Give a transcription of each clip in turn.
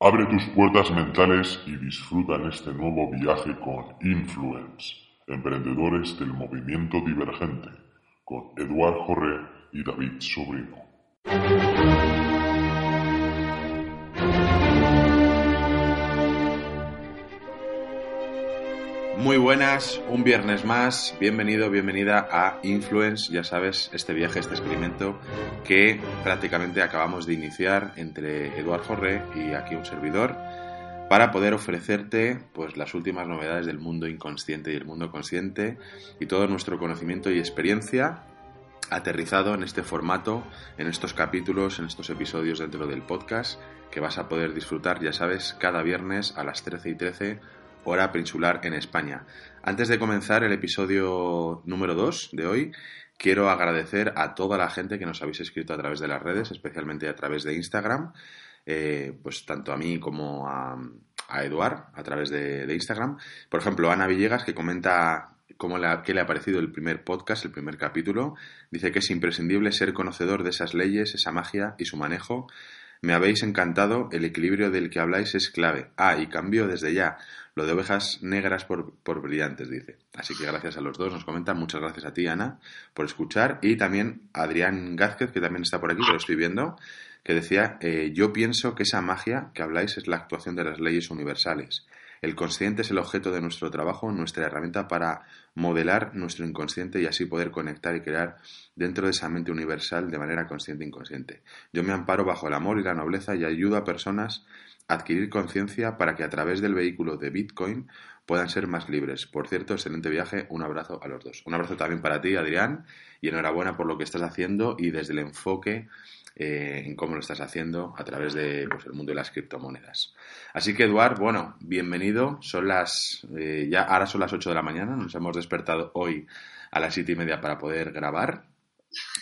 Abre tus puertas mentales y disfruta en este nuevo viaje con Influence, emprendedores del movimiento divergente, con Eduard Jorre y David Sobrino. Muy buenas, un viernes más, bienvenido, bienvenida a Influence, ya sabes, este viaje, este experimento que prácticamente acabamos de iniciar entre Eduard Forré y aquí un servidor para poder ofrecerte pues las últimas novedades del mundo inconsciente y el mundo consciente y todo nuestro conocimiento y experiencia aterrizado en este formato, en estos capítulos, en estos episodios dentro del podcast que vas a poder disfrutar, ya sabes, cada viernes a las 13 y 13 hora peninsular en España. Antes de comenzar el episodio número 2 de hoy, quiero agradecer a toda la gente que nos habéis escrito a través de las redes, especialmente a través de Instagram, eh, pues tanto a mí como a, Eduard a través de, Instagram. Por ejemplo, Ana Villegas que comenta cómo qué le ha parecido el primer podcast, el primer capítulo. Dice que es imprescindible ser conocedor de esas leyes, esa magia y su manejo. Me habéis encantado, el equilibrio del que habláis es clave. Ah, y cambio desde ya. Lo de ovejas negras por, brillantes, dice. Así que gracias a los dos, nos comentan. Muchas gracias a ti, Ana, por escuchar. Y también Adrián Gázquez, que también está por aquí, que lo estoy viendo, que decía, eh, yo pienso que esa magia que habláis es la actuación de las leyes universales. El consciente es el objeto de nuestro trabajo, nuestra herramienta para modelar nuestro inconsciente y así poder conectar y crear dentro de esa mente universal de manera consciente e inconsciente. Yo me amparo bajo el amor y la nobleza y ayudo a personas adquirir conciencia para que a través del vehículo de Bitcoin puedan ser más libres. Por cierto, excelente viaje, un abrazo a los dos. Un abrazo también para ti, Adrián, y enhorabuena por lo que estás haciendo y desde el enfoque eh, en cómo lo estás haciendo a través del pues, el mundo de las criptomonedas. Así que, Eduard, bueno, bienvenido. Son las, eh, ya ahora son las 8 de la mañana, nos hemos despertado hoy a las siete y media para poder grabar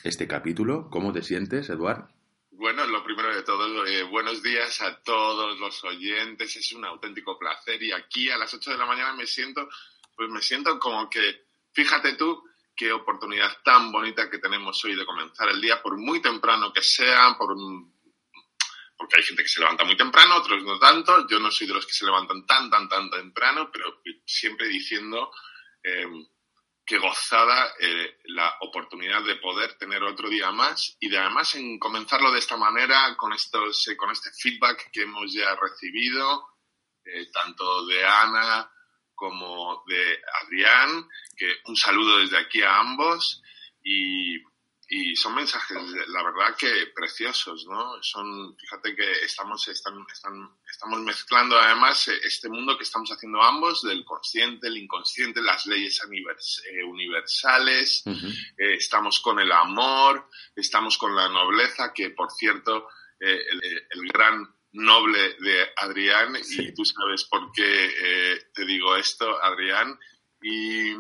este capítulo. ¿Cómo te sientes, Eduard? Bueno, lo primero de todo, eh, buenos días a todos los oyentes. Es un auténtico placer y aquí a las 8 de la mañana me siento, pues me siento como que, fíjate tú, qué oportunidad tan bonita que tenemos hoy de comenzar el día, por muy temprano que sea, por porque hay gente que se levanta muy temprano, otros no tanto. Yo no soy de los que se levantan tan, tan, tan temprano, pero siempre diciendo eh, que gozada eh, la oportunidad de poder tener otro día más y de además en comenzarlo de esta manera con estos eh, con este feedback que hemos ya recibido eh, tanto de Ana como de Adrián que un saludo desde aquí a ambos y y son mensajes, la verdad que preciosos, ¿no? Son, fíjate que estamos, están, estamos mezclando además este mundo que estamos haciendo ambos, del consciente, el inconsciente, las leyes eh, universales, eh, estamos con el amor, estamos con la nobleza, que por cierto, eh, el, gran noble de Adrián, y tú sabes por qué te digo esto, Adrián, y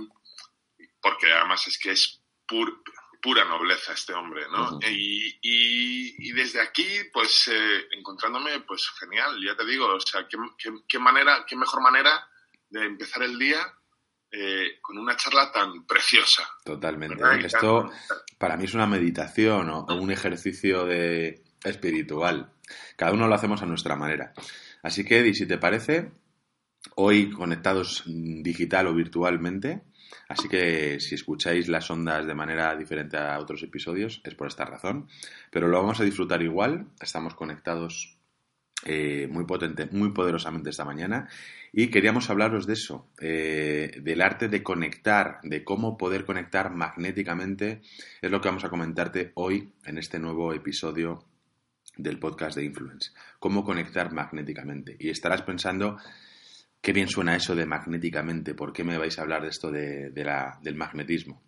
porque además es que es pur, pura nobleza este hombre, ¿no? y, y, desde aquí, pues, eh, encontrándome, pues, genial, ya te digo, o sea, qué, qué, manera, qué mejor manera de empezar el día eh, con una charla tan preciosa. Totalmente. Esto para mí es una meditación o, un ejercicio de espiritual. Cada uno lo hacemos a nuestra manera. Así que, Eddie, si te parece, hoy conectados digital o virtualmente, Así que si escucháis las ondas de manera diferente a otros episodios es por esta razón. Pero lo vamos a disfrutar igual. Estamos conectados eh, muy potente, muy poderosamente esta mañana. Y queríamos hablaros de eso, eh, del arte de conectar, de cómo poder conectar magnéticamente. Es lo que vamos a comentarte hoy en este nuevo episodio del podcast de Influence. Cómo conectar magnéticamente. Y estarás pensando Qué bien suena eso de magnéticamente. ¿Por qué me vais a hablar de esto de, la, del magnetismo?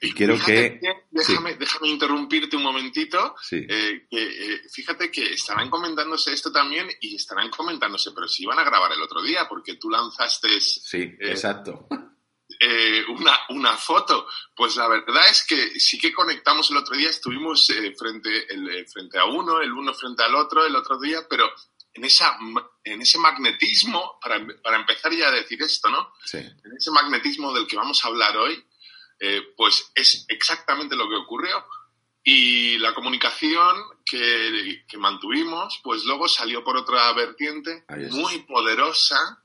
Y quiero que... Déjame, déjame, interrumpirte un momentito. Eh, eh, fíjate que estarán comentándose esto también y estarán comentándose, pero si iban a grabar el otro día, porque tú lanzaste... Sí, eh, exacto. Una, una foto. Pues la verdad es que sí que conectamos el otro día, estuvimos frente, el, frente a uno, el uno frente al otro el otro día, pero en, esa, en ese magnetismo, para, para, empezar ya a decir esto, ¿no? Sí. En ese magnetismo del que vamos a hablar hoy, eh, pues es exactamente lo que ocurrió. Y la comunicación que, mantuvimos, pues luego salió por otra vertiente muy poderosa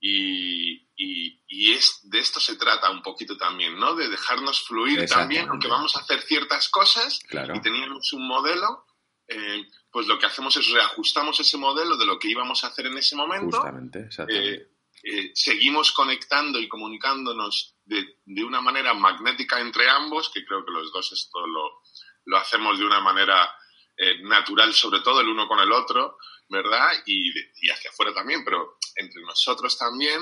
y, es, de esto se trata un poquito también, ¿no? De dejarnos fluir también, aunque vamos a hacer ciertas cosas y teníamos un modelo, eh, pues lo que hacemos es reajustamos ese modelo de lo que íbamos a hacer en ese momento. Justamente, exactamente. Eh, eh, seguimos conectando y comunicándonos de, de, una manera magnética entre ambos, que creo que los dos esto lo, lo hacemos de una manera eh, natural, sobre todo el uno con el otro, ¿verdad? Y, y hacia afuera también, pero entre nosotros también.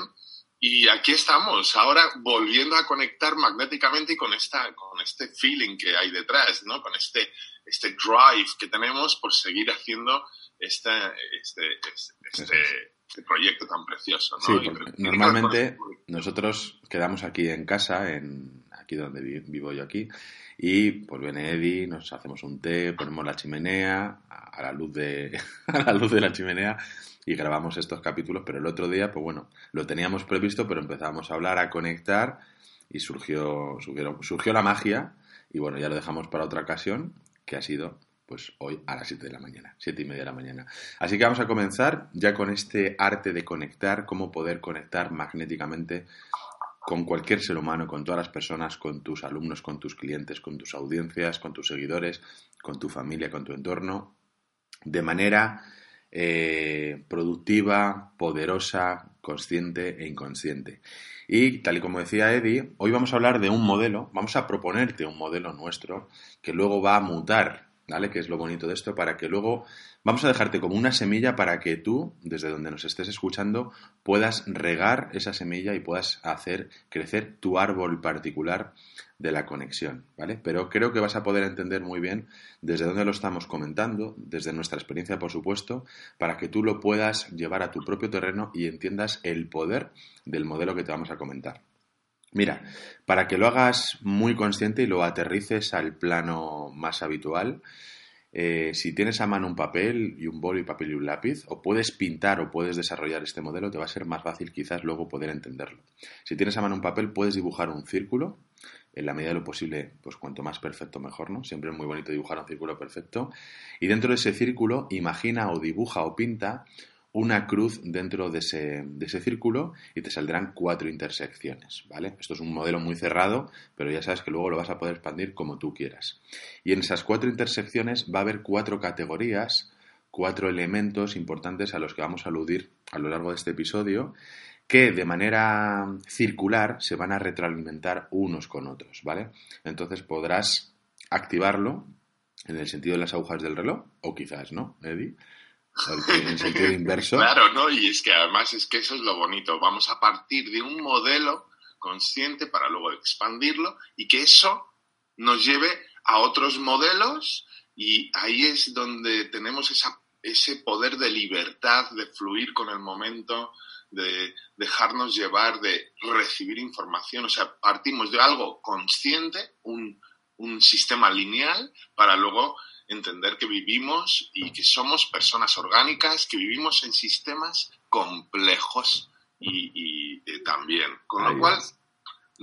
Y aquí estamos, ahora volviendo a conectar magnéticamente y con, esta, con este feeling que hay detrás, ¿no? Con este, este drive que tenemos por seguir haciendo este, este, este, este proyecto tan precioso, ¿no? Sí, normalmente nosotros quedamos aquí en casa, en aquí donde vivo yo aquí, y pues viene Eddie, nos hacemos un té, ponemos la chimenea a la luz de, a la, luz de la chimenea y grabamos estos capítulos, pero el otro día, pues bueno, lo teníamos previsto, pero empezamos a hablar, a conectar y surgió, surgió, surgió la magia y bueno, ya lo dejamos para otra ocasión, que ha sido pues hoy a las 7 de la mañana, 7 y media de la mañana. Así que vamos a comenzar ya con este arte de conectar, cómo poder conectar magnéticamente con cualquier ser humano, con todas las personas, con tus alumnos, con tus clientes, con tus audiencias, con tus seguidores, con tu familia, con tu entorno, de manera eh, productiva, poderosa, consciente e inconsciente. Y tal y como decía Eddie, hoy vamos a hablar de un modelo, vamos a proponerte un modelo nuestro que luego va a mutar ¿vale? Que es lo bonito de esto, para que luego vamos a dejarte como una semilla para que tú, desde donde nos estés escuchando, puedas regar esa semilla y puedas hacer crecer tu árbol particular de la conexión, ¿vale? Pero creo que vas a poder entender muy bien desde dónde lo estamos comentando, desde nuestra experiencia, por supuesto, para que tú lo puedas llevar a tu propio terreno y entiendas el poder del modelo que te vamos a comentar. Mira, para que lo hagas muy consciente y lo aterrices al plano más habitual, eh, si tienes a mano un papel y un bolo y papel y un lápiz, o puedes pintar o puedes desarrollar este modelo, te va a ser más fácil quizás luego poder entenderlo. Si tienes a mano un papel, puedes dibujar un círculo, en la medida de lo posible, pues cuanto más perfecto mejor, ¿no? Siempre es muy bonito dibujar un círculo perfecto. Y dentro de ese círculo, imagina o dibuja o pinta una cruz dentro de ese, de ese, círculo y te saldrán cuatro intersecciones, ¿vale? Esto es un modelo muy cerrado, pero ya sabes que luego lo vas a poder expandir como tú quieras. Y en esas cuatro intersecciones va a haber cuatro categorías, cuatro elementos importantes a los que vamos a aludir a lo largo de este episodio, que de manera circular se van a retroalimentar unos con otros, ¿vale? Entonces podrás activarlo en el sentido de las agujas del reloj, o quizás no, Eddie en sentido inverso. Claro, ¿no? Y es que además es que eso es lo bonito. Vamos a partir de un modelo consciente para luego expandirlo y que eso nos lleve a otros modelos y ahí es donde tenemos esa, ese poder de libertad, de fluir con el momento, de dejarnos llevar, de recibir información. O sea, partimos de algo consciente, un, un sistema lineal, para luego entender que vivimos y que somos personas orgánicas, que vivimos en sistemas complejos y, también. Con lo cual...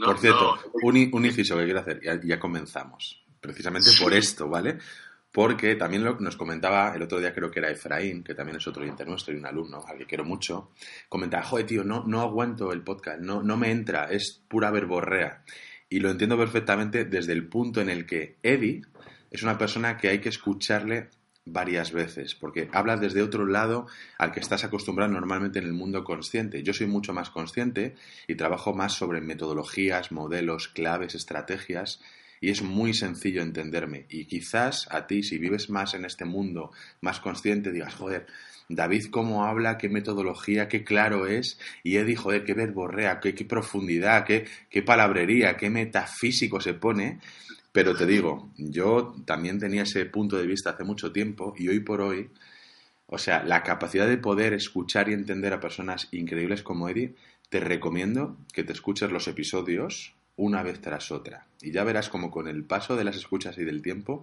por cierto, un, inciso que quiero hacer, ya, comenzamos, precisamente por esto, ¿vale? Porque también lo, nos comentaba el otro día, creo que era Efraín, que también es otro oyente nuestro y un alumno al que quiero mucho, comentaba, joder, tío, no, no aguanto el podcast, no, no me entra, es pura verborrea. Y lo entiendo perfectamente desde el punto en el que Eddie es una persona que hay que escucharle varias veces, porque habla desde otro lado al que estás acostumbrado normalmente en el mundo consciente. Yo soy mucho más consciente y trabajo más sobre metodologías, modelos, claves, estrategias, y es muy sencillo entenderme. Y quizás a ti, si vives más en este mundo, más consciente, digas, joder, David cómo habla, qué metodología, qué claro es, y Eddie, joder, qué verborrea, qué, qué profundidad, qué, qué palabrería, qué metafísico se pone, pero te digo, yo también tenía ese punto de vista hace mucho tiempo y hoy por hoy, o sea, la capacidad de poder escuchar y entender a personas increíbles como Eddie, te recomiendo que te escuches los episodios una vez tras otra. Y ya verás como con el paso de las escuchas y del tiempo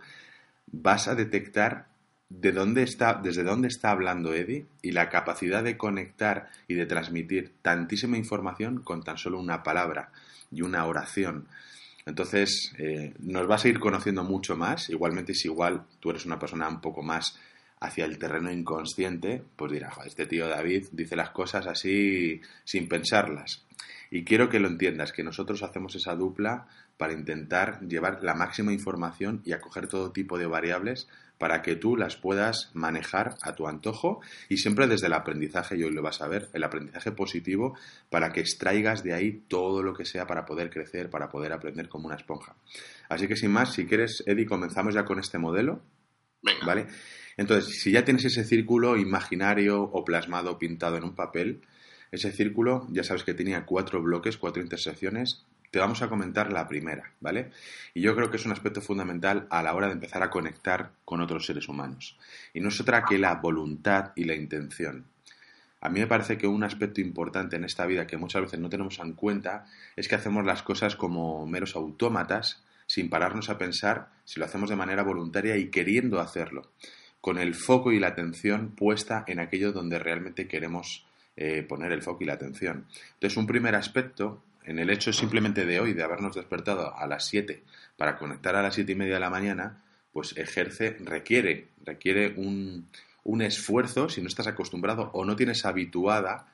vas a detectar de dónde está, desde dónde está hablando Eddie y la capacidad de conectar y de transmitir tantísima información con tan solo una palabra y una oración Entonces, eh, nos vas a ir conociendo mucho más. Igualmente, si igual tú eres una persona un poco más hacia el terreno inconsciente, pues dirás, este tío David dice las cosas así sin pensarlas. Y quiero que lo entiendas, que nosotros hacemos esa dupla para intentar llevar la máxima información y acoger todo tipo de variables para que tú las puedas manejar a tu antojo y siempre desde el aprendizaje, y hoy lo vas a ver, el aprendizaje positivo para que extraigas de ahí todo lo que sea para poder crecer, para poder aprender como una esponja. Así que sin más, si quieres, Eddie, comenzamos ya con este modelo. ¿Vale? Entonces, si ya tienes ese círculo imaginario o plasmado, pintado en un papel, ese círculo ya sabes que tenía cuatro bloques, cuatro intersecciones. Te vamos a comentar la primera, ¿vale? Y yo creo que es un aspecto fundamental a la hora de empezar a conectar con otros seres humanos. Y no es otra que la voluntad y la intención. A mí me parece que un aspecto importante en esta vida que muchas veces no tenemos en cuenta es que hacemos las cosas como meros autómatas sin pararnos a pensar si lo hacemos de manera voluntaria y queriendo hacerlo, con el foco y la atención puesta en aquello donde realmente queremos eh, poner el foco y la atención. Entonces, un primer aspecto, en el hecho simplemente de hoy, de habernos despertado a las 7 para conectar a las 7 y media de la mañana, pues ejerce, requiere, requiere un, un esfuerzo, si no estás acostumbrado o no tienes habituada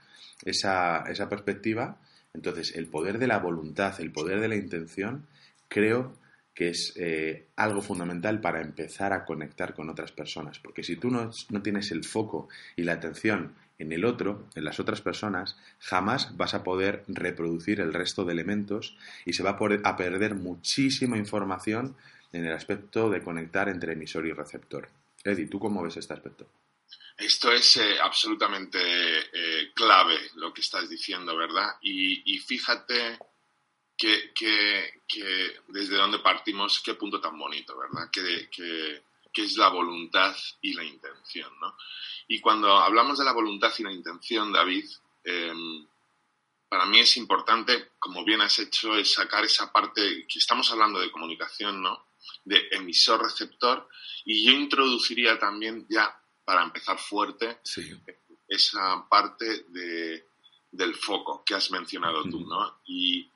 esa, esa perspectiva, entonces el poder de la voluntad, el poder de la intención, creo que es eh, algo fundamental para empezar a conectar con otras personas. Porque si tú no, no, tienes el foco y la atención en el otro, en las otras personas, jamás vas a poder reproducir el resto de elementos y se va a, perder muchísima información en el aspecto de conectar entre emisor y receptor. Eddie, ¿tú cómo ves este aspecto? Esto es eh, absolutamente eh, clave lo que estás diciendo, ¿verdad? Y, fíjate que, desde dónde partimos, qué punto tan bonito, ¿verdad? Que, es la voluntad y la intención, ¿no? Y cuando hablamos de la voluntad y la intención, David, eh, para mí es importante, como bien has hecho, es sacar esa parte que estamos hablando de comunicación, ¿no? De emisor-receptor. Y yo introduciría también, ya para empezar fuerte, sí. esa parte de, del foco que has mencionado tú, ¿no? Y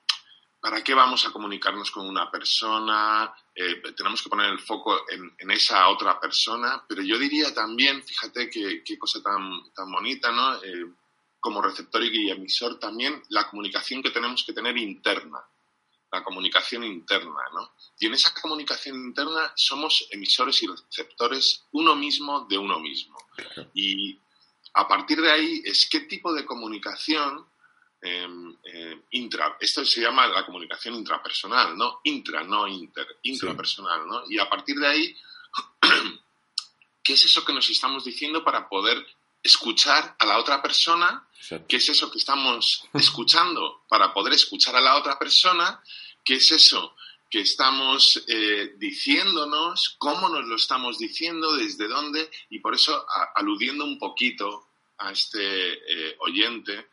¿para qué vamos a comunicarnos con una persona? Eh, tenemos que poner el foco en, en, esa otra persona, pero yo diría también, fíjate qué, qué cosa tan, tan bonita, ¿no? Eh, como receptor y emisor también, la comunicación que tenemos que tener interna, la comunicación interna, ¿no? Y en esa comunicación interna somos emisores y receptores uno mismo de uno mismo. Y a partir de ahí es qué tipo de comunicación eh, eh, intra, esto se llama la comunicación intrapersonal, ¿no? Intra, no inter, intrapersonal, ¿no? Y a partir de ahí, ¿qué es eso que nos estamos diciendo para poder escuchar a la otra persona? Exacto. ¿Qué es eso que estamos escuchando para poder escuchar a la otra persona? ¿Qué es eso que estamos eh, diciéndonos? ¿Cómo nos lo estamos diciendo? ¿Desde dónde? Y por eso, a, aludiendo un poquito a este eh, oyente,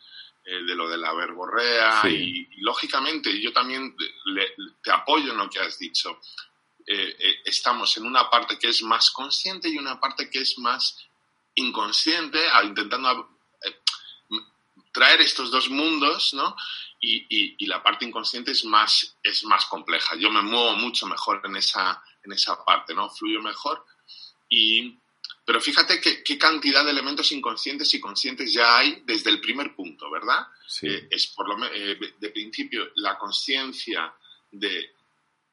eh, de lo de la verborrea Sí. y, y, lógicamente yo también le- te apoyo en lo que has dicho. Eh, eh, estamos en una parte que es más consciente y una parte que es más inconsciente, intentando traer estos dos mundos, ¿no? Y, y- y la parte inconsciente es más, es más compleja. Yo me muevo mucho mejor en esa, en esa parte, ¿no? Fluyo mejor. Y, pero fíjate que- qué cantidad de elementos inconscientes y conscientes ya hay desde el primer punto, ¿verdad? Sí. Eh, es por lo eh, de principio la conciencia de,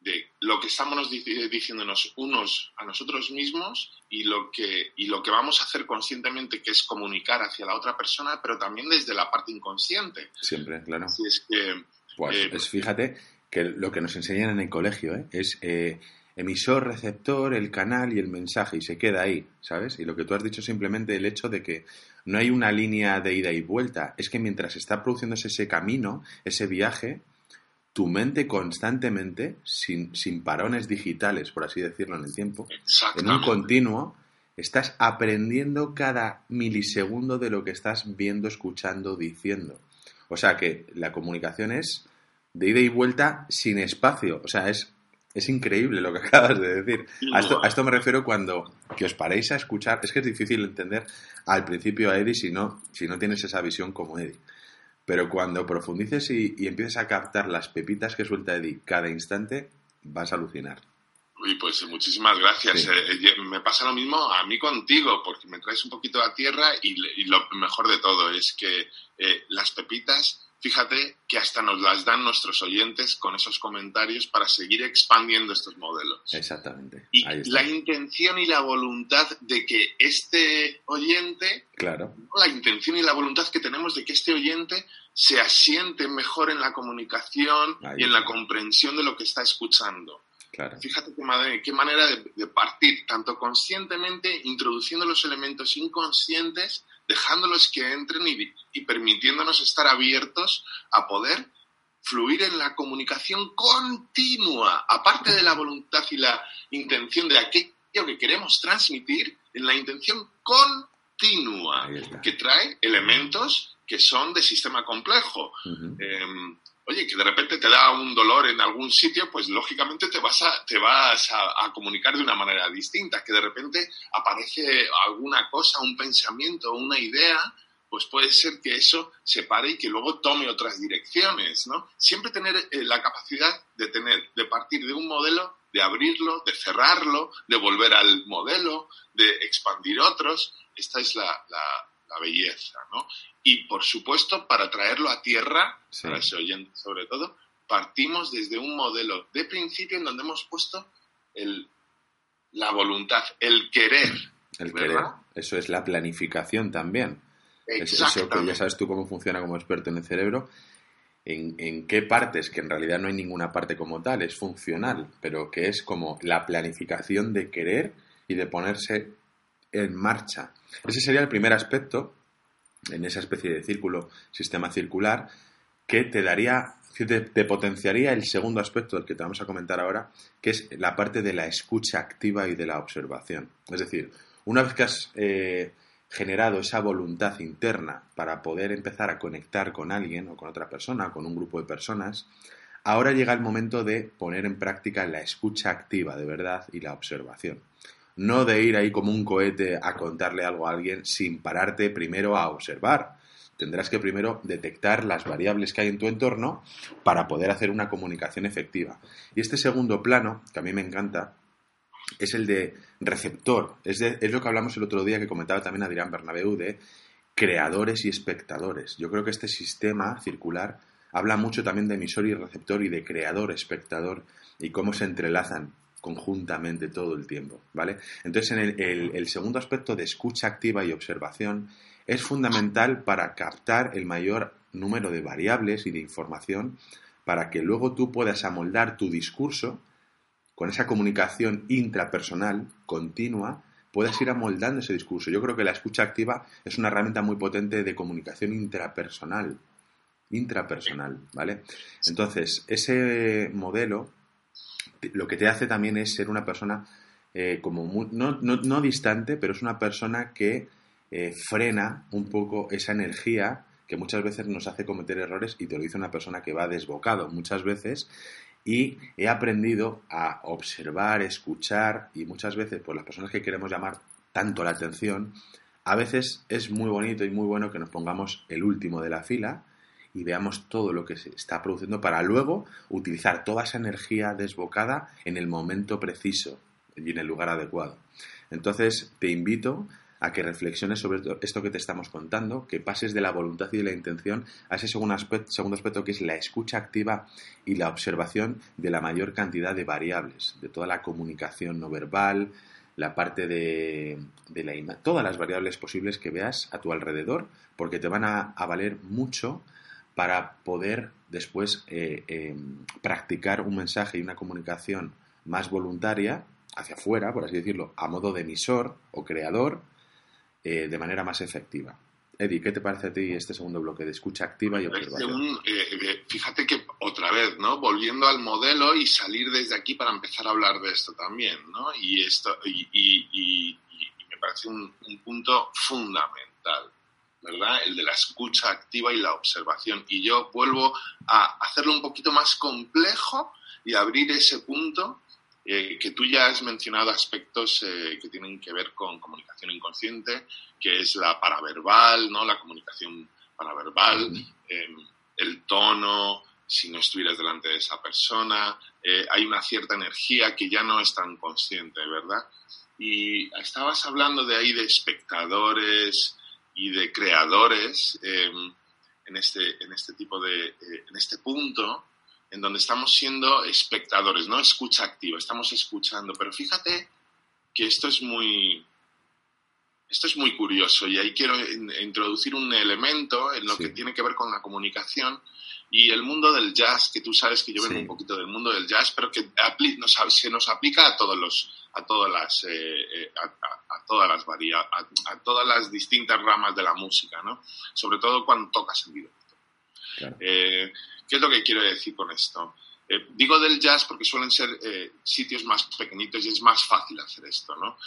de lo que estamos dic- diciéndonos unos a nosotros mismos y lo que y lo que vamos a hacer conscientemente que es comunicar hacia la otra persona pero también desde la parte inconsciente Siempre, claro. así es que Pues Eh, es, fíjate que lo que nos enseñan en el colegio ¿eh? es eh, emisor, receptor, el canal y el mensaje, y se queda ahí, ¿sabes? Y lo que tú has dicho es simplemente el hecho de que no hay una línea de ida y vuelta, es que mientras está produciéndose ese camino, ese viaje, tu mente constantemente, sin, sin parones digitales, por así decirlo, en el tiempo, en un continuo, estás aprendiendo cada milisegundo de lo que estás viendo, escuchando, diciendo. O sea que la comunicación es de ida y vuelta sin espacio. O sea, es, es increíble lo que acabas de decir. A esto, a esto me refiero cuando que os paréis a escuchar. Es que es difícil entender al principio a Eddie si no, si no tienes esa visión como Eddie. pero cuando profundices y, y empieces a captar las pepitas que suelta Eddie cada instante, vas a alucinar. Uy, pues muchísimas gracias. Sí. Eh, eh, me pasa lo mismo a mí contigo, porque me traes un poquito a tierra y, y lo mejor de todo es que eh, las pepitas, fíjate que hasta nos las dan nuestros oyentes con esos comentarios para seguir expandiendo estos modelos. Exactamente. Y la intención y la voluntad de que este oyente, Claro, la intención y la voluntad que tenemos de que este oyente se asiente mejor en la comunicación y en la comprensión de lo que está escuchando. claro. Fíjate qué, madre- qué manera de, de partir, tanto conscientemente, introduciendo los elementos inconscientes, dejándolos que entren y, y permitiéndonos estar abiertos a poder fluir en la comunicación continua, aparte de la voluntad y la intención de aquello que queremos transmitir, en la intención continua, que trae elementos que son de sistema complejo. Eh, oye, que de repente te da un dolor en algún sitio, pues lógicamente te vas a, te vas a, comunicar de una manera distinta. Que de repente aparece alguna cosa, un pensamiento, una idea, pues puede ser que eso se pare y que luego tome otras direcciones, ¿no? Siempre tener eh, la capacidad de tener, de partir de un modelo, de abrirlo, de cerrarlo, de volver al modelo, de expandir otros. Esta es la, la- la belleza, ¿no? Y por supuesto, para traerlo a tierra, Sí. para ese oyente sobre todo, partimos desde un modelo de principio en donde hemos puesto el, la voluntad, el querer. El ¿verdad? querer. Eso es la planificación también. Es eso que ya sabes tú cómo funciona como experto en el cerebro. En, en qué partes, que en realidad no hay ninguna parte como tal, es funcional, pero que es como la planificación de querer y de ponerse en marcha. Ese sería el primer aspecto en esa especie de círculo, sistema circular, que te daría, te potenciaría el segundo aspecto del que te vamos a comentar ahora, que es la parte de la escucha activa y de la observación. Es decir, una vez que has eh, generado esa voluntad interna para poder empezar a conectar con alguien o con otra persona, con un grupo de personas, ahora llega el momento de poner en práctica la escucha activa de verdad y la observación. No de ir ahí como un cohete a contarle algo a alguien sin pararte primero a observar. Tendrás que primero detectar las variables que hay en tu entorno para poder hacer una comunicación efectiva. Y este segundo plano, que a mí me encanta, es el de receptor. Es, de- lo que hablamos el otro día que comentaba también Adrián Bernabeu de creadores y espectadores. Yo creo que este sistema circular habla mucho también de emisor y receptor y de creador, espectador y cómo se entrelazan conjuntamente todo el tiempo, ¿vale? Entonces, en el, segundo aspecto de escucha activa y observación es fundamental para captar el mayor número de variables y de información para que luego tú puedas amoldar tu discurso con esa comunicación intrapersonal continua, puedas ir amoldando ese discurso. Yo creo que la escucha activa es una herramienta muy potente de comunicación intrapersonal. Intrapersonal, ¿vale? Entonces, ese modelo lo que te hace también es ser una persona eh, como muy- no, no- no distante, pero es una persona que eh, frena un poco esa energía que muchas veces nos hace cometer errores y te lo dice una persona que va desbocado muchas veces. Y he aprendido a observar, escuchar y muchas veces por las personas que queremos llamar tanto la atención, a veces es muy bonito y muy bueno que nos pongamos el último de la fila y veamos todo lo que se está produciendo para luego utilizar toda esa energía desbocada en el momento preciso y en el lugar adecuado. Entonces, te invito a que reflexiones sobre esto- que te estamos contando, que pases de la voluntad y de la intención a ese segundo aspecto, que es la escucha activa y la observación de la mayor cantidad de variables, de toda la comunicación no verbal, la parte de, de la todas las variables posibles que veas a tu alrededor, porque te van a valer mucho para poder después eh, eh, practicar un mensaje y una comunicación más voluntaria hacia afuera, por así decirlo, a modo de emisor o creador, eh, de manera más efectiva. Eddie, ¿qué te parece a ti este segundo bloque de escucha activa y Parece observación? un, eh, fíjate que otra vez, ¿no? Volviendo al modelo y salir desde aquí para empezar a hablar de esto también, ¿no? Y esto y, y- y- y- y me parece un, un punto fundamental, ¿verdad? El de la escucha activa y la observación. Y yo vuelvo a hacerlo un poquito más complejo y abrir ese punto eh, que tú ya has mencionado aspectos eh, que tienen que ver con comunicación inconsciente, que es la paraverbal, ¿no? La comunicación paraverbal, em, el tono, si no estuvieras delante de esa persona, eh, hay una cierta energía que ya no es tan consciente, ¿verdad? Y estabas hablando de ahí de espectadores y de creadores em, en, este, en este tipo de, eh, en este punto, en donde estamos siendo espectadores, no escucha activa, estamos escuchando, pero fíjate que esto es muy, esto es muy curioso y ahí quiero introducir un elemento en lo que tiene que ver con la comunicación y el mundo del jazz, que tú sabes que yo vengo un poquito del mundo del jazz, pero que nos, se nos aplica a todos los, a todas las, eh, eh, a, todas las a, todas las distintas ramas de la música, ¿no? Sobre todo cuando tocas en directo. Eh, ¿Qué es lo que quiero decir con esto? digo del jazz porque suelen ser sitios más pequeñitos y es más fácil hacer esto, ¿no?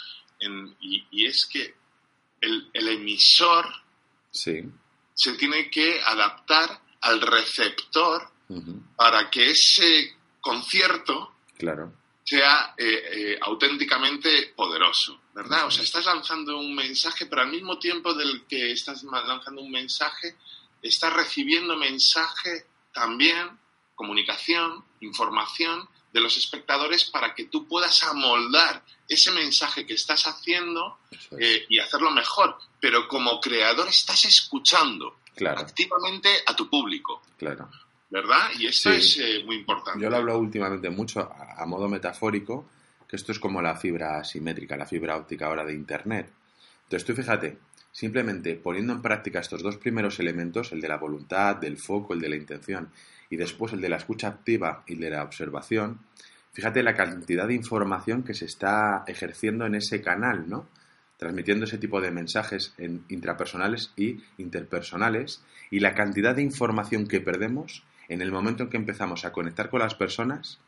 y, es que el, el emisor sí. se tiene que adaptar al receptor para que ese concierto claro. sea eh, eh, auténticamente poderoso, ¿verdad? O sea, estás lanzando un mensaje, pero al mismo tiempo del que estás lanzando un mensaje, estás recibiendo mensaje también, comunicación, información de los espectadores para que tú puedas amoldar ese mensaje que estás haciendo eh, y hacerlo mejor. Pero como creador estás escuchando activamente a tu público. Claro. ¿Verdad? Y esto es eh, muy importante. Yo lo hablo últimamente mucho a, modo metafórico, que esto es como la fibra asimétrica, la fibra óptica ahora de Internet. Entonces tú fíjate, simplemente poniendo en práctica estos dos primeros elementos, el de la voluntad, del foco, el de la intención, y después el de la escucha activa y de la observación, fíjate la cantidad de información que se está ejerciendo en ese canal, ¿no? transmitiendo ese tipo de mensajes en intrapersonales y interpersonales y la cantidad de información que perdemos en el momento en que empezamos a conectar con las personas,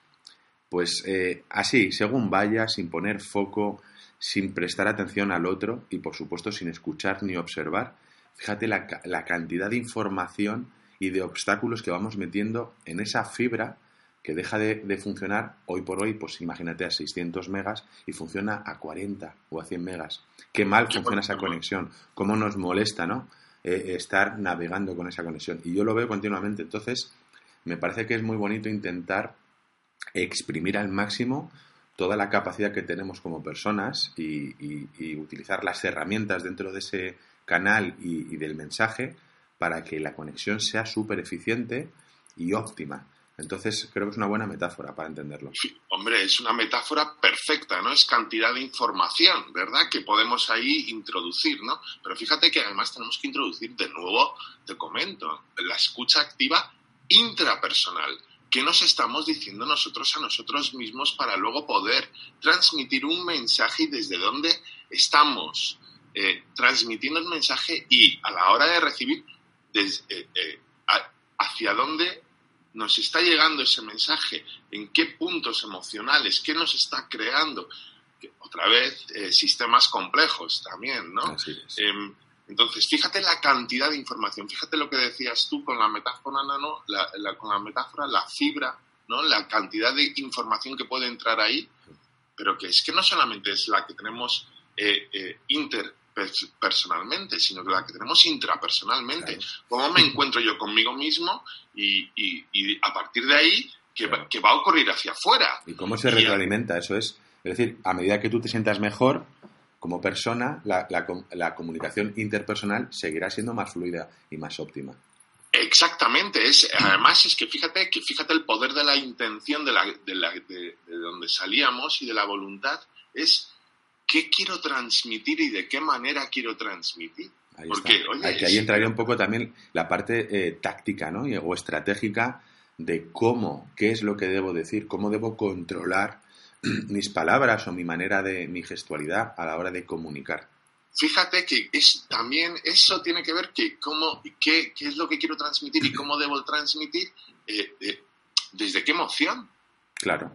pues eh, así, según vaya, sin poner foco, sin prestar atención al otro y por supuesto sin escuchar ni observar, fíjate la, la cantidad de información y de obstáculos que vamos metiendo en esa fibra que deja de, funcionar hoy por hoy, pues imagínate a 600 megas y funciona a 40 o a 100 megas. Qué mal funciona esa conexión, cómo nos molesta, ¿no? Eh, estar navegando con esa conexión. Y yo lo veo continuamente. Entonces, me parece que es muy bonito intentar exprimir al máximo toda la capacidad que tenemos como personas y, utilizar las herramientas dentro de ese canal y, y del mensaje para que la conexión sea súper eficiente y óptima. Entonces, creo que es una buena metáfora para entenderlo. hombre, es una metáfora perfecta, ¿no? Es cantidad de información, ¿verdad? Que podemos ahí introducir, ¿no? Pero fíjate que además tenemos que introducir de nuevo, te comento, la escucha activa intrapersonal. ¿Qué nos estamos diciendo nosotros a nosotros mismos para luego poder transmitir un mensaje y desde dónde estamos eh, transmitiendo el mensaje y a la hora de recibir, eh, eh, hacia dónde nos está llegando ese mensaje, en qué puntos emocionales, qué nos está creando. Otra vez, eh, sistemas complejos también, ¿no? Em, entonces, fíjate la cantidad de información, fíjate lo que decías tú con la metáfora, ¿no? La, con la metáfora, la fibra, ¿no? La cantidad de información que puede entrar ahí, pero que es que no solamente es la que tenemos eh, eh, inter personalmente, sino que la que tenemos intrapersonalmente. ¿Cómo me encuentro yo conmigo mismo y, a partir de ahí, ¿qué, va, a ocurrir hacia afuera? ¿Y cómo se retroalimenta? Eso es, es decir, a medida que tú te sientas mejor como persona, la, comunicación interpersonal seguirá siendo más fluida y más óptima. Exactamente, es, además es que fíjate, que fíjate el poder de la intención de, la, de, de donde salíamos y de la voluntad, es qué quiero transmitir y de qué manera quiero transmitir. Ahí Porque, ahí entraría un poco también la parte eh, táctica ¿no? o estratégica de cómo, qué es lo que debo decir, cómo debo controlar mis palabras o mi manera de mi gestualidad a la hora de comunicar. Fíjate que es también eso tiene que ver que cómo, qué, qué es lo que quiero transmitir y cómo debo transmitir, eh, eh, desde qué emoción. Claro.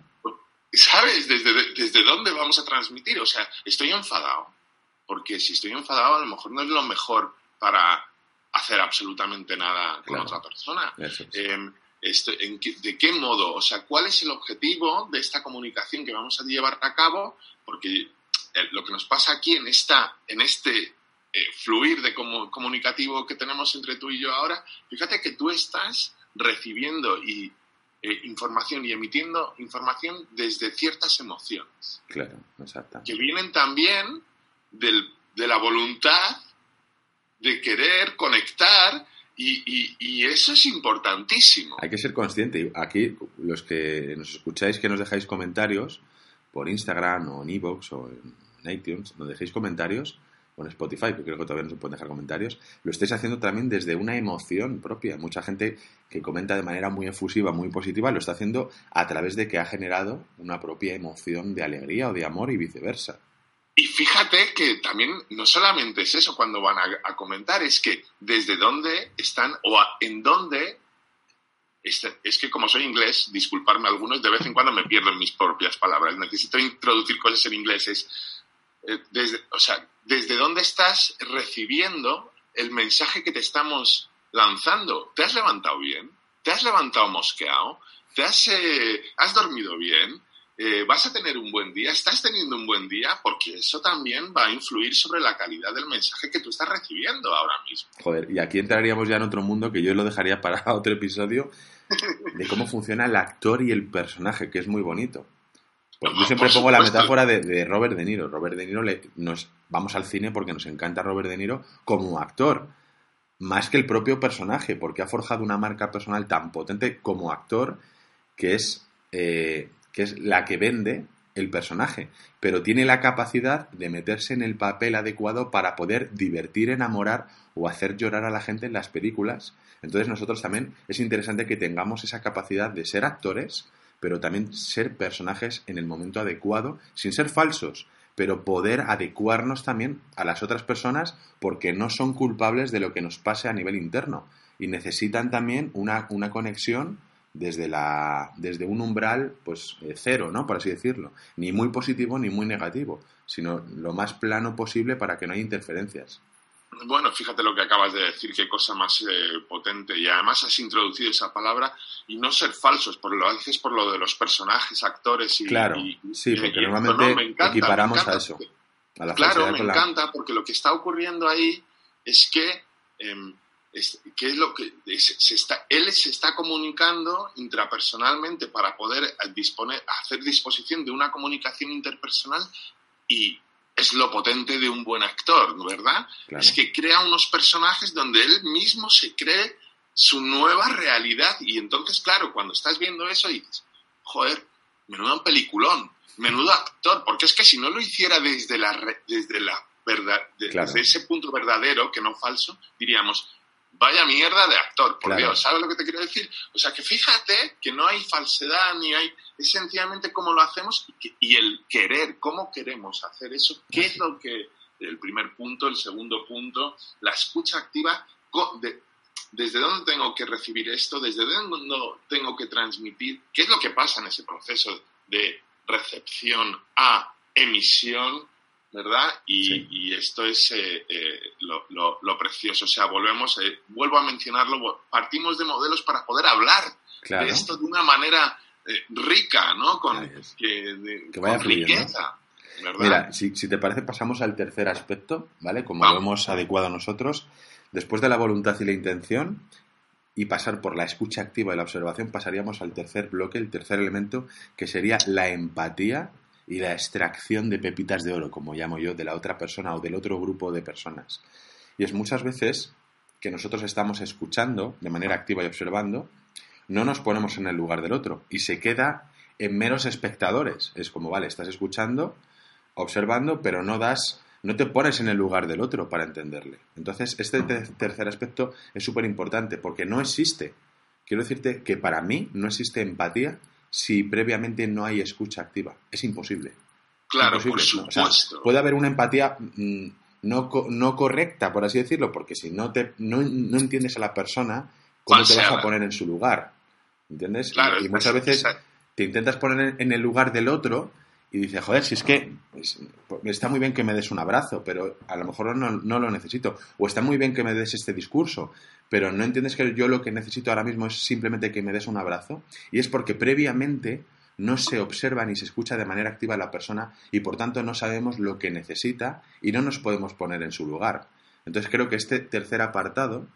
¿Sabes? ¿Desde, ¿Desde dónde vamos a transmitir? O sea, estoy enfadado. Porque si estoy enfadado, a lo mejor no es lo mejor para hacer absolutamente nada con otra persona. Em, en ¿De qué modo? O sea, ¿cuál es el objetivo de esta comunicación que vamos a llevar a cabo? Porque eh, lo que nos pasa aquí en, esta, en este eh, fluir de comunicativo que tenemos entre tú y yo ahora, fíjate que tú estás recibiendo y, eh, información y emitiendo información desde ciertas emociones. Claro, exacto. Que vienen también de la voluntad de querer conectar y, eso es importantísimo. Hay que ser consciente. Aquí, los que nos escucháis, que nos dejáis comentarios por Instagram o en Evox o en iTunes, nos dejéis comentarios, o en Spotify, porque creo que todavía no se pueden dejar comentarios, lo estáis haciendo también desde una emoción propia. Mucha gente que comenta de manera muy efusiva, muy positiva, lo está haciendo a través de que ha generado una propia emoción de alegría o de amor y viceversa. Y fíjate que también no solamente es eso cuando van a, comentar, es que desde dónde están o en dónde es que como soy inglés, disculparme algunos, de vez en cuando me pierdo en mis propias palabras. Necesito introducir cosas en inglés. Desde, o sea, desde dónde estás recibiendo el mensaje que te estamos lanzando. ¿Te has levantado bien? ¿Te has levantado mosqueado? ¿Te has, eh, has dormido bien? Eh, vas a tener un buen día, estás teniendo un buen día, porque eso también va a influir sobre la calidad del mensaje que tú estás recibiendo ahora mismo. Joder, y aquí entraríamos ya en otro mundo que yo lo dejaría para otro episodio de cómo funciona el actor y el personaje, que es muy bonito. Pues yo siempre pongo la metáfora de, Robert De Niro. Robert De Niro le, nos vamos al cine porque nos encanta Robert De Niro como actor, más que el propio personaje, porque ha forjado una marca personal tan potente como actor que es eh, que es la que vende el personaje, pero tiene la capacidad de meterse en el papel adecuado para poder divertir, enamorar o hacer llorar a la gente en las películas. Entonces nosotros también es interesante que tengamos esa capacidad de ser actores, pero también ser personajes en el momento adecuado, sin ser falsos, pero poder adecuarnos también a las otras personas porque no son culpables de lo que nos pase a nivel interno y necesitan también una, una conexión desde, la, desde un umbral pues eh, cero, ¿no? Por así decirlo. Ni muy positivo ni muy negativo, sino lo más plano posible para que no haya interferencias. Bueno, fíjate lo que acabas de decir, qué cosa más eh, potente. Y además has introducido esa palabra y no ser falsos, por lo dices por lo de los personajes, actores y. Claro, sí, porque normalmente equiparamos a eso. claro, me encanta, porque lo que está ocurriendo ahí es que em, ¿Qué es lo que se está, él se está comunicando intrapersonalmente para poder eh, disponer, hacer disposición de una comunicación interpersonal y es lo potente de un buen actor, ¿verdad? Es que crea unos personajes donde él mismo se cree su nueva realidad. Y entonces, claro, cuando estás viendo eso dices, joder, menudo peliculón, menudo actor, porque es que si no lo hiciera desde la, desde la verdad, desde ese punto verdadero, que no falso, diríamos, vaya mierda de actor, por Dios, ¿sabes lo que te quiero decir? O sea, que fíjate que no hay falsedad ni hay, es sencillamente cómo lo hacemos y, el querer, cómo queremos hacer eso, qué es lo que, el primer punto, el segundo punto, la escucha activa, desde dónde tengo que recibir esto, desde dónde tengo que transmitir, qué es lo que pasa en ese proceso de recepción a emisión ¿verdad? Y, esto es eh, eh, lo, precioso. O sea, volvemos, eh, vuelvo a mencionarlo, partimos de modelos para poder hablar de esto de una manera rica, ¿no? Con, que, vaya riqueza. Mira, si, te parece, pasamos al tercer aspecto, ¿vale? Como lo hemos adecuado nosotros. Después de la voluntad y la intención, y pasar por la escucha activa y la observación, pasaríamos al tercer bloque, el tercer elemento, que sería la empatía y la extracción de pepitas de oro, como llamo yo, de la otra persona o del otro grupo de personas. Y es muchas veces que nosotros estamos escuchando de manera activa y observando, no nos ponemos en el lugar del otro y se queda en meros espectadores. Es como, vale, estás escuchando, observando, pero no das, no te pones en el lugar del otro para entenderle. Entonces, este tercer aspecto es súper importante porque no existe. Quiero decirte que para mí no existe empatía si previamente no hay escucha activa. Es imposible. Claro, por supuesto. puede haber una empatía mm, no, no, correcta, por así decirlo, porque si no, te, no, entiendes a la persona, ¿cómo te vas a poner en su lugar? ¿Entiendes? y, muchas veces te intentas poner en el lugar del otro y dices, joder, si es que pues, está muy bien que me des un abrazo, pero a lo mejor no, no, lo necesito. O está muy bien que me des este discurso, pero no entiendes que yo lo que necesito ahora mismo es simplemente que me des un abrazo. Y es porque previamente no se observa ni se escucha de manera activa a la persona y por tanto no sabemos lo que necesita y no nos podemos poner en su lugar. Entonces creo que este tercer apartado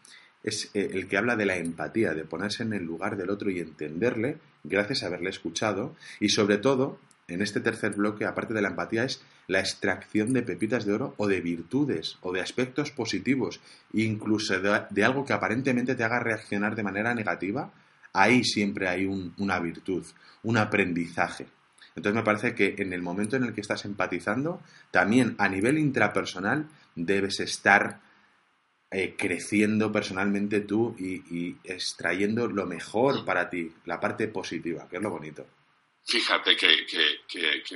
es eh, el que habla de la empatía, de ponerse en el lugar del otro y entenderle gracias a haberle escuchado y sobre todo en este tercer bloque, aparte de la empatía, es la extracción de pepitas de oro o de virtudes o de aspectos positivos, incluso de, algo que aparentemente te haga reaccionar de manera negativa, ahí siempre hay una virtud, un aprendizaje. Entonces me parece que en el momento en el que estás empatizando, también a nivel intrapersonal debes estar eh, creciendo personalmente tú y, extrayendo lo mejor para ti, la parte positiva, que es lo bonito. Fíjate que,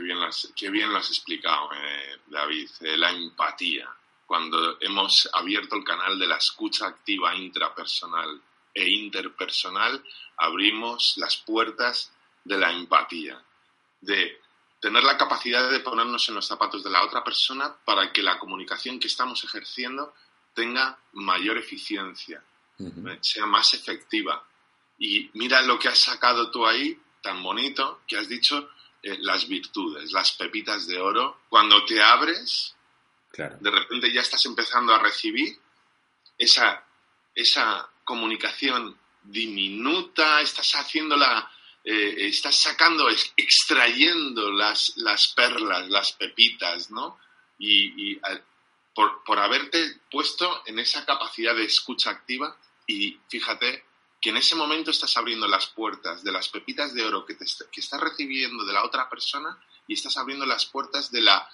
bien, lo has, bien has explicado, eh, David, eh, la empatía. Cuando hemos abierto el canal de la escucha activa intrapersonal e interpersonal, abrimos las puertas de la empatía de tener la capacidad de ponernos en los zapatos de la otra persona para que la comunicación que estamos ejerciendo tenga mayor eficiencia, ¿eh? sea más efectiva. Y mira lo que has sacado tú ahí, tan bonito, que has dicho eh, las virtudes, las pepitas de oro. Cuando te abres, de repente ya estás empezando a recibir esa, esa comunicación diminuta, estás haciéndola eh, estás sacando, extrayendo las, las perlas, las pepitas, ¿no? Y, por, por, haberte puesto en esa capacidad de escucha activa y fíjate que en ese momento estás abriendo las puertas de las pepitas de oro que, te, que estás recibiendo de la otra persona y estás abriendo las puertas de la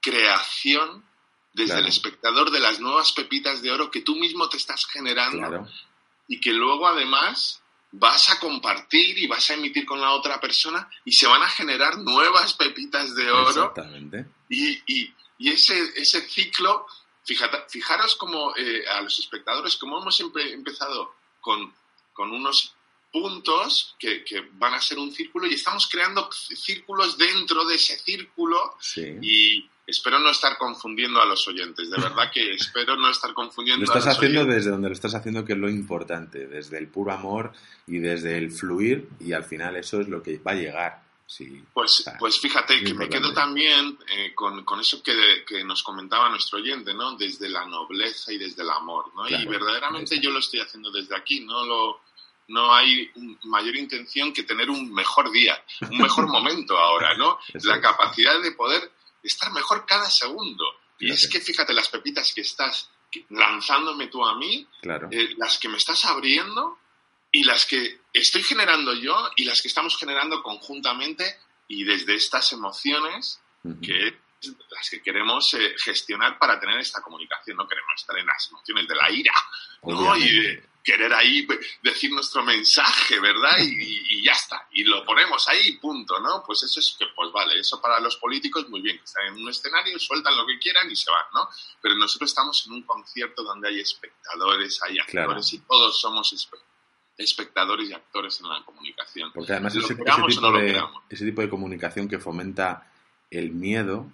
creación desde el espectador de las nuevas pepitas de oro que tú mismo te estás generando y que luego además vas a compartir y vas a emitir con la otra persona y se van a generar nuevas pepitas de oro. Exactamente. Y, ese, ese ciclo, fíjate, fijaros como eh, a los espectadores, como hemos empezado con, con unos puntos que, van a ser un círculo y estamos creando círculos dentro de ese círculo y espero no estar confundiendo a los oyentes, de verdad que espero no estar confundiendo. Lo estás haciendo desde donde lo estás haciendo, que es lo importante, desde el puro amor y desde el fluir, y al final eso es lo que va a llegar. Sí, pues, pues fíjate que me quedo también eh, con, eso que, nos comentaba nuestro oyente, ¿no? Desde la nobleza y desde el amor, ¿no? y verdaderamente yo lo estoy haciendo desde aquí, no lo no hay mayor intención que tener un mejor día, un mejor momento ahora, ¿no? La capacidad de poder estar mejor cada segundo. Y es que fíjate las pepitas que estás lanzándome tú a mí, eh, las que me estás abriendo y las que estoy generando yo y las que estamos generando conjuntamente y desde estas emociones que las que queremos eh, gestionar para tener esta comunicación. No queremos estar en las emociones de la ira, ¿no? Y querer ahí decir nuestro mensaje, ¿verdad? Y, ya está. Y lo ponemos ahí, punto, ¿no? Pues eso es que, pues vale, eso para los políticos muy bien, que están en un escenario, sueltan lo que quieran y se van, ¿no? Pero nosotros estamos en un concierto donde hay espectadores, hay actores y todos somos espectadores y actores en la comunicación. Porque además ese, tipo de, ese tipo de comunicación que fomenta el miedo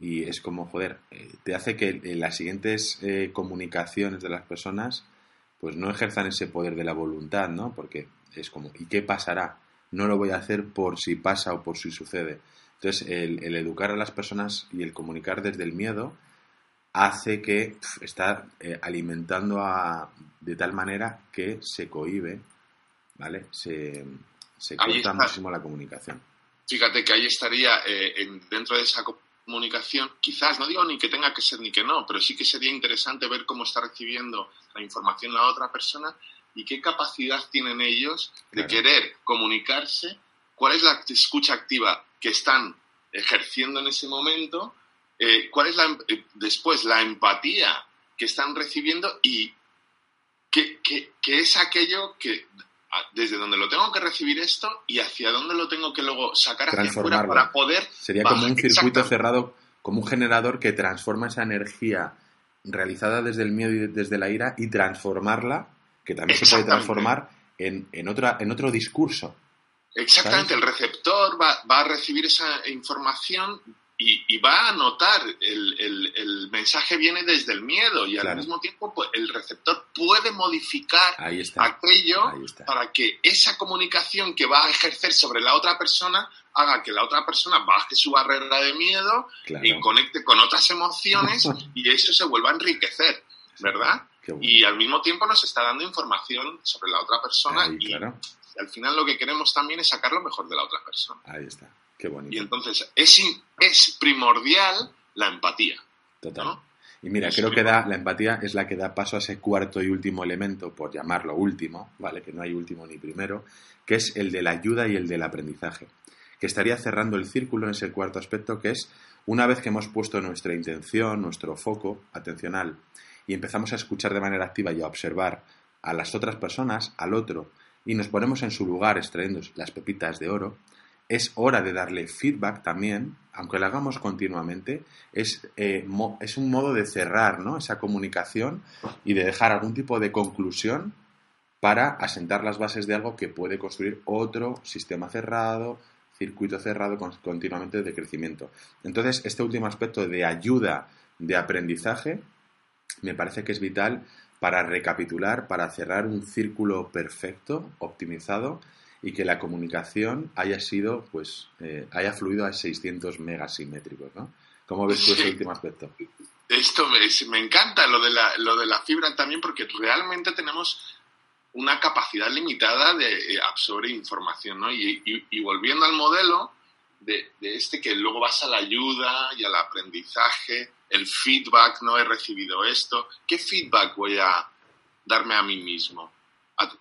y es como, joder, eh, te hace que en las siguientes eh, comunicaciones de las personas pues no ejerzan ese poder de la voluntad, ¿no? Porque es como, ¿y qué pasará? No lo voy a hacer por si pasa o por si sucede. Entonces, el, educar a las personas y el comunicar desde el miedo hace que está eh, alimentando a, de tal manera que se cohibe, ¿vale? Se, se corta muchísimo la comunicación. Fíjate que ahí estaría, dentro de esa comunicación, quizás, no digo ni que tenga que ser ni que no, pero sí que sería interesante ver cómo está recibiendo la información la otra persona y qué capacidad tienen ellos de querer comunicarse, cuál es la escucha activa que están ejerciendo en ese momento, eh, cuál es la, eh, después la empatía que están recibiendo y qué, qué es aquello que desde donde lo tengo que recibir esto y hacia dónde lo tengo que luego sacar hacia afuera para poder... Sería como un circuito cerrado, como un generador que transforma esa energía realizada desde el miedo y desde la ira y transformarla, que también se puede transformar en, en, otra, en otro discurso. Exactamente, el receptor va, va, a recibir esa información y, va a notar el, el, mensaje viene desde el miedo y al mismo tiempo pues, el receptor puede modificar aquello para que esa comunicación que va a ejercer sobre la otra persona haga que la otra persona baje su barrera de miedo y conecte con otras emociones y eso se vuelva a enriquecer, ¿verdad? Y al mismo tiempo nos está dando información sobre la otra persona y, al final lo que queremos también es sacar lo mejor de la otra persona. Ahí está, qué bonito. Y entonces es, es primordial la empatía. Total. Y mira, creo que da, la empatía es la que da paso a ese cuarto y último elemento, por llamarlo último, ¿vale? Que no hay último ni primero, que es el de la ayuda y el del aprendizaje. Que estaría cerrando el círculo en ese cuarto aspecto, que es una vez que hemos puesto nuestra intención, nuestro foco atencional, y empezamos a escuchar de manera activa y a observar a las otras personas, al otro, y nos ponemos en su lugar extrayendo las pepitas de oro, es hora de darle feedback también, aunque lo hagamos continuamente, es, eh, es un modo de cerrar ¿no? esa comunicación y de dejar algún tipo de conclusión para asentar las bases de algo que puede construir otro sistema cerrado, circuito cerrado continuamente de crecimiento. Entonces, este último aspecto de ayuda de aprendizaje me parece que es vital para recapitular, para cerrar un círculo perfecto, optimizado, y que la comunicación haya sido, pues, eh, haya fluido a 600 megas simétricos, ¿no? ¿Cómo ves tú ese último aspecto? Esto me, me encanta, lo de, la, lo de la fibra también, porque realmente tenemos una capacidad limitada de eh, absorber información, ¿no? Y, y, volviendo al modelo de, de, este que luego vas a la ayuda y al aprendizaje, el feedback, no he recibido esto, ¿qué feedback voy a darme a mí mismo?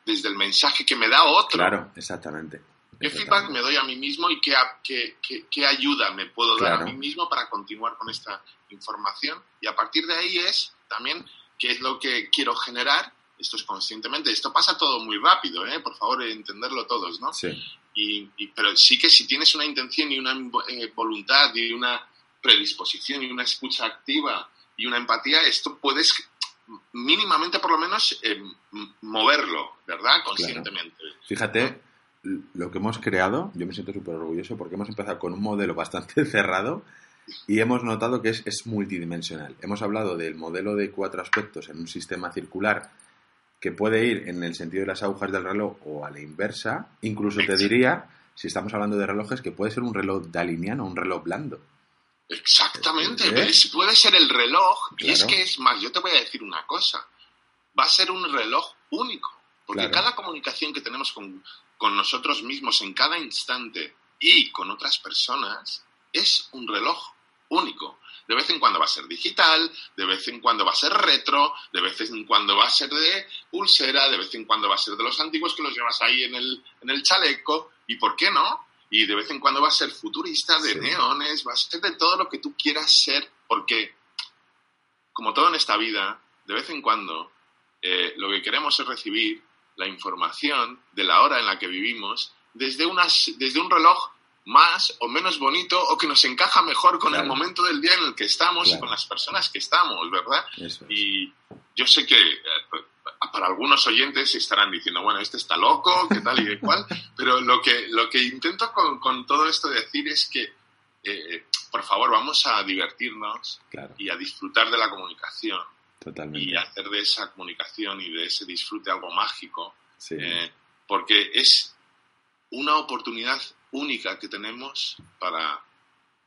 Desde el mensaje que me da otro. Claro, exactamente. ¿Qué feedback me doy a mí mismo y qué, qué, qué, ayuda me puedo dar a mí mismo para continuar con esta información? Y a partir de ahí es también qué es lo que quiero generar. Esto es conscientemente. Esto pasa todo muy rápido, ¿eh? por favor, entenderlo todos, ¿no? Sí. Y, pero sí que si tienes una intención y una eh, voluntad y una predisposición y una escucha activa y una empatía, esto puedes mínimamente por lo menos eh, moverlo, ¿verdad? Conscientemente. Fíjate, lo que hemos creado, yo me siento súper orgulloso porque hemos empezado con un modelo bastante cerrado y hemos notado que es, multidimensional. Hemos hablado del modelo de cuatro aspectos en un sistema circular que puede ir en el sentido de las agujas del reloj o a la inversa. Incluso te diría, si estamos hablando de relojes, que puede ser un reloj daliniano, un reloj blando. Exactamente, ¿Eh? puede ser el reloj, y es que es más, yo te voy a decir una cosa, va a ser un reloj único, porque cada comunicación que tenemos con, con nosotros mismos en cada instante y con otras personas es un reloj único. De vez en cuando va a ser digital, de vez en cuando va a ser retro, de vez en cuando va a ser de pulsera, de vez en cuando va a ser de los antiguos que los llevas ahí en el, en el chaleco, y ¿por qué no? Y de vez en cuando va a ser futurista, de neones, va a ser de todo lo que tú quieras ser, porque, como todo en esta vida, de vez en cuando eh, lo que queremos es recibir la información de la hora en la que vivimos desde, unas, desde un reloj más o menos bonito o que nos encaja mejor con el momento del día en el que estamos y con las personas que estamos, ¿verdad? Y yo sé que eh, para algunos oyentes estarán diciendo, bueno, este está loco, qué tal y qué cual, pero lo que, lo que intento con, todo esto decir es que, eh, por favor, vamos a divertirnos y a disfrutar de la comunicación. Y hacer de esa comunicación y de ese disfrute algo mágico. Eh, porque es una oportunidad única que tenemos para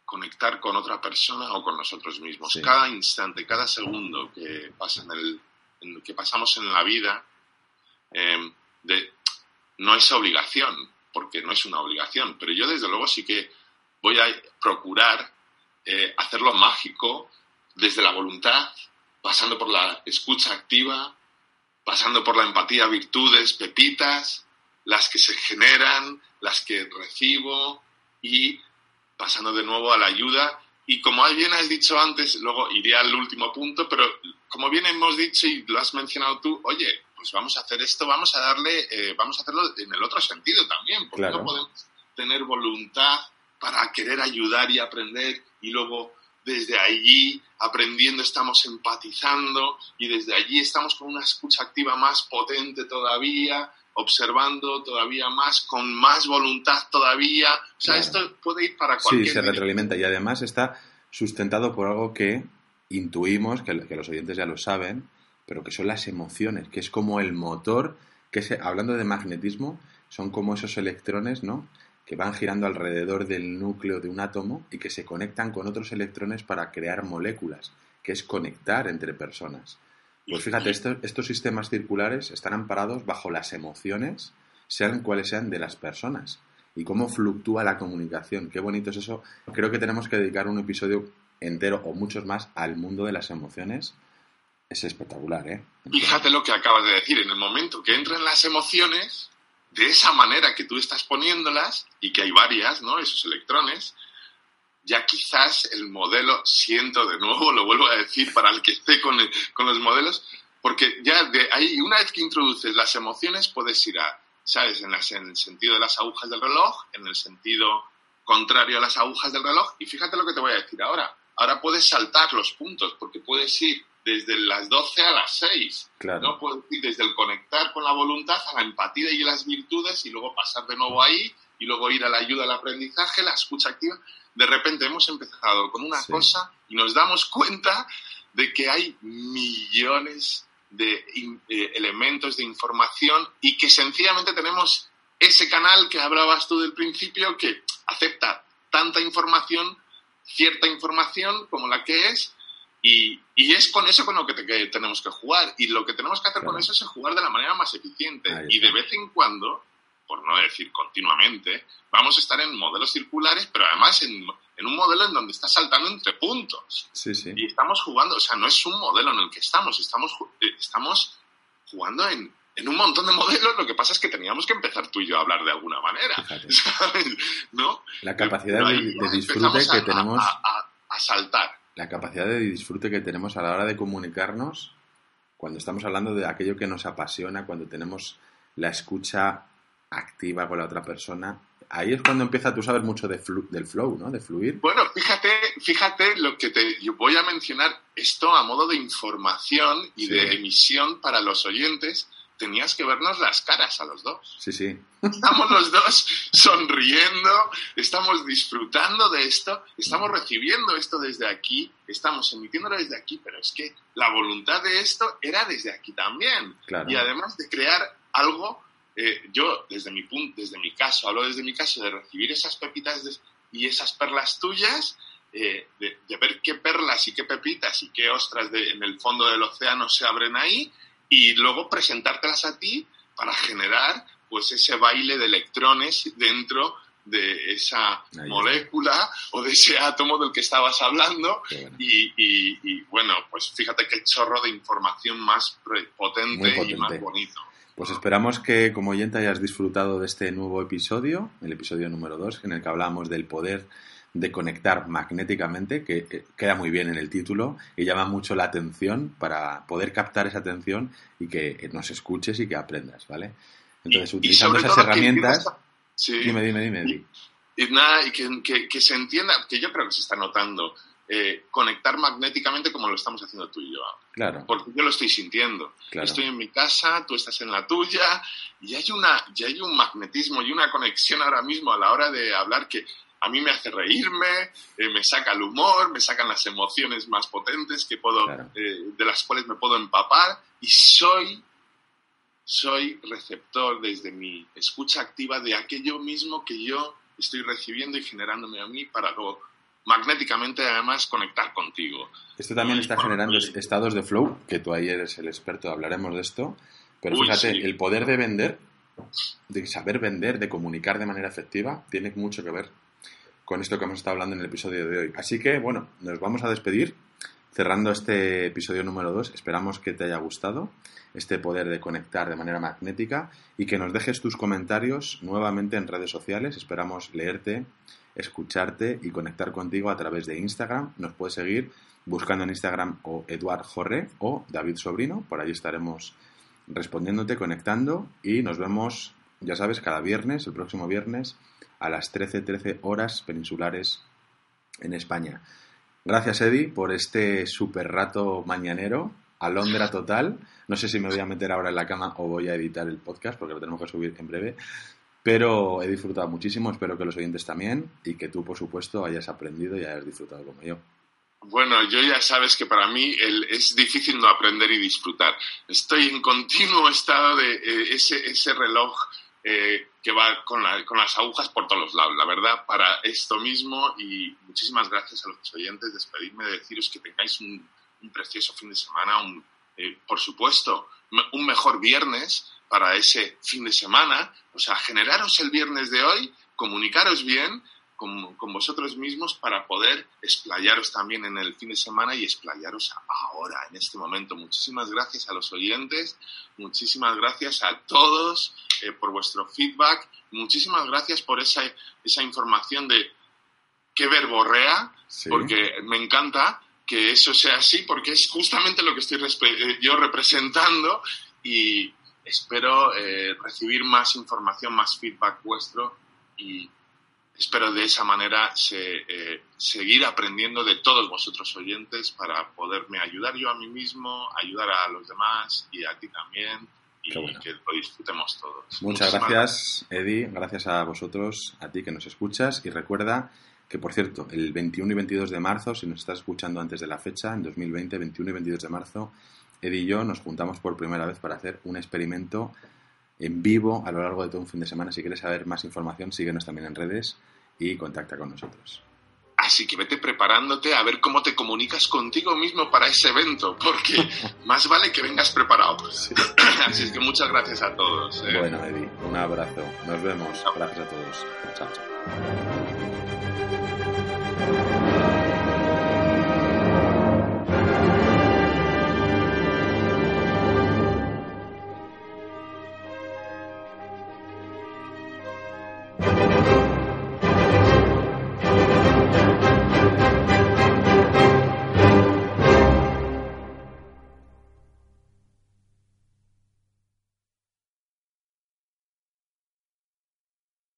conectar con otra persona o con nosotros mismos. Cada instante, cada segundo que pasa en el que pasamos en la vida eh, de, no es obligación, porque no es una obligación, pero yo desde luego sí que voy a procurar eh, hacerlo mágico desde la voluntad, pasando por la escucha activa, pasando por la empatía, virtudes, pepitas, las que se generan, las que recibo y pasando de nuevo a la ayuda. Y como bien has dicho antes, luego iré al último punto, pero como bien hemos dicho y lo has mencionado tú, oye, pues vamos a hacer esto, vamos a darle, eh, vamos a hacerlo en el otro sentido también, porque no podemos tener voluntad para querer ayudar y aprender y luego desde allí aprendiendo estamos empatizando y desde allí estamos con una escucha activa más potente todavía, observando todavía más, con más voluntad todavía. O sea, esto puede ir para cualquier... Sí, se retroalimenta y además está sustentado por algo que intuimos, que, los oyentes ya lo saben, pero que son las emociones, que es como el motor, que hablando de magnetismo, son como esos electrones, ¿no? que van girando alrededor del núcleo de un átomo y que se conectan con otros electrones para crear moléculas, que es conectar entre personas. Pues fíjate, estos sistemas circulares están amparados bajo las emociones, sean cuales sean, de las personas. Y cómo fluctúa la comunicación. Qué bonito es eso. Creo que tenemos que dedicar un episodio entero o muchos más al mundo de las emociones. Es espectacular, ¿eh? Fíjate lo que acabas de decir. En el momento que entran las emociones, de esa manera que tú estás poniéndolas, y que hay varias, ¿no? Esos electrones, ya quizás el modelo, siento de nuevo, lo vuelvo a decir para el que esté con, con los modelos, porque ya de ahí, una vez que introduces las emociones, puedes ir a, ¿sabes? En, en el sentido de las agujas del reloj, en el sentido contrario a las agujas del reloj, y fíjate lo que te voy a decir ahora. Ahora puedes saltar los puntos, porque puedes ir desde las 12 a las 6. Claro. ¿no? Puedes ir desde el conectar con la voluntad a la empatía y las virtudes y luego pasar de nuevo ahí y luego ir a la ayuda al aprendizaje, la escucha activa de repente hemos empezado con una cosa y nos damos cuenta de que hay millones de eh, elementos de información y que sencillamente tenemos ese canal que hablabas tú del principio que acepta tanta información, cierta información como la que es, y, es con eso con lo que, tenemos que jugar. Y lo que tenemos que hacer con eso es jugar de la manera más eficiente. Y de vez en cuando por no decir continuamente, vamos a estar en modelos circulares, pero además en, un modelo en donde está saltando entre puntos. Sí, sí. Y estamos jugando, o sea, no es un modelo en el que estamos, estamos, eh, estamos jugando en, un montón de modelos, lo que pasa es que teníamos que empezar tú y yo a hablar de alguna manera. ¿No? La capacidad de, disfrute que tenemos. A, a, saltar. La capacidad de disfrute que tenemos a la hora de comunicarnos cuando estamos hablando de aquello que nos apasiona, cuando tenemos la escucha activa con la otra persona. Ahí es cuando empieza tú sabes mucho de del flow, ¿no? De fluir. Bueno, fíjate, fíjate lo que te yo voy a mencionar esto a modo de información y de emisión para los oyentes. Tenías que vernos las caras a los dos. Sí, sí. Estamos los dos sonriendo, estamos disfrutando de esto, estamos recibiendo esto desde aquí, estamos emitiéndolo desde aquí, pero es que la voluntad de esto era desde aquí también. Claro. Y además de crear algo eh, yo, desde mi, punto, desde mi caso, hablo desde mi caso de recibir esas pepitas y esas perlas tuyas, eh, de, ver qué perlas y qué pepitas y qué ostras en el fondo del océano se abren ahí y luego presentártelas a ti para generar pues ese baile de electrones dentro de esa molécula o de ese átomo del que estabas hablando y, y, bueno, pues fíjate qué chorro de información más potente. y más bonito. Pues esperamos que como oyente hayas disfrutado de este nuevo episodio, el episodio número 2, en el que hablamos del poder de conectar magnéticamente, que queda muy bien en el título y llama mucho la atención para poder captar esa atención y que nos escuches y que aprendas, ¿vale? Entonces, utilizando esas herramientas... Dime, dime, dime. Y, nada, y que, que, se entienda, que yo creo que se está notando, eh, conectar magnéticamente como lo estamos haciendo tú y yo. Claro. Porque yo lo estoy sintiendo. Estoy en mi casa, tú estás en la tuya, y hay, una, y hay un magnetismo y una conexión ahora mismo a la hora de hablar que a mí me hace reírme, eh, me saca el humor, me sacan las emociones más potentes que puedo, eh, de las cuales me puedo empapar, y soy soy receptor desde mi escucha activa de aquello mismo que yo estoy recibiendo y generándome a mí para luego magnéticamente además conectar contigo. Esto también está generando estados de flow, que tú ahí eres el experto, hablaremos de esto. Pero fíjate, el poder de vender, de saber vender, de comunicar de manera efectiva, tiene mucho que ver con esto que hemos estado hablando en el episodio de hoy. Así que, bueno, nos vamos a despedir cerrando este episodio número 2. Esperamos que te haya gustado este poder de conectar de manera magnética y que nos dejes tus comentarios nuevamente en redes sociales. Esperamos leerte escucharte y conectar contigo a través de Instagram. Nos puedes seguir buscando en Instagram o Eduard Jorre o David Sobrino. Por allí estaremos respondiéndote, conectando y nos vemos, ya sabes, cada viernes, el próximo viernes, a las 13.13 horas peninsulares en España. Gracias, Eddie, por este super rato mañanero. Alondra total. No sé si me voy a meter ahora en la cama o voy a editar el podcast porque lo tenemos que subir en breve. Pero he disfrutado muchísimo, espero que los oyentes también y que tú, por supuesto, hayas aprendido y hayas disfrutado como yo. Bueno, yo ya sabes que para mí es difícil no aprender y disfrutar. Estoy en continuo estado de eh, ese, ese reloj eh, que va con, con, las agujas por todos los lados, la verdad, para esto mismo. Y muchísimas gracias a los oyentes, despedirme de deciros que tengáis un, precioso fin de semana, un, eh, por supuesto, un mejor viernes para ese fin de semana, o sea, generaros el viernes de hoy, comunicaros bien con, con, vosotros mismos para poder explayaros también en el fin de semana y explayaros ahora, en este momento. Muchísimas gracias a los oyentes, muchísimas gracias a todos eh, por vuestro feedback, muchísimas gracias por esa, esa información de qué verborrea, porque me encanta que eso sea así, porque es justamente lo que estoy eh, yo representando y espero eh, recibir más información, más feedback vuestro y espero de esa manera eh, seguir aprendiendo de todos vosotros oyentes para poderme ayudar yo a mí mismo, ayudar a los demás y a ti también y que lo disfrutemos todos. Muchas gracias, Eddie. Gracias a vosotros, a ti que nos escuchas. Y recuerda que, por cierto, el 21 y 22 de marzo, si nos estás escuchando antes de la fecha, en 2020, 21 y 22 de marzo, Eddie y yo nos juntamos por primera vez para hacer un experimento en vivo a lo largo de todo un fin de semana. Si quieres saber más información, síguenos también en redes y contacta con nosotros. Así que vete preparándote a ver cómo te comunicas contigo mismo para ese evento, porque más vale que vengas preparado. Así es que muchas gracias a todos. ¿eh? Bueno, Eddie, un abrazo. Nos vemos. Gracias a todos. Chao, chao.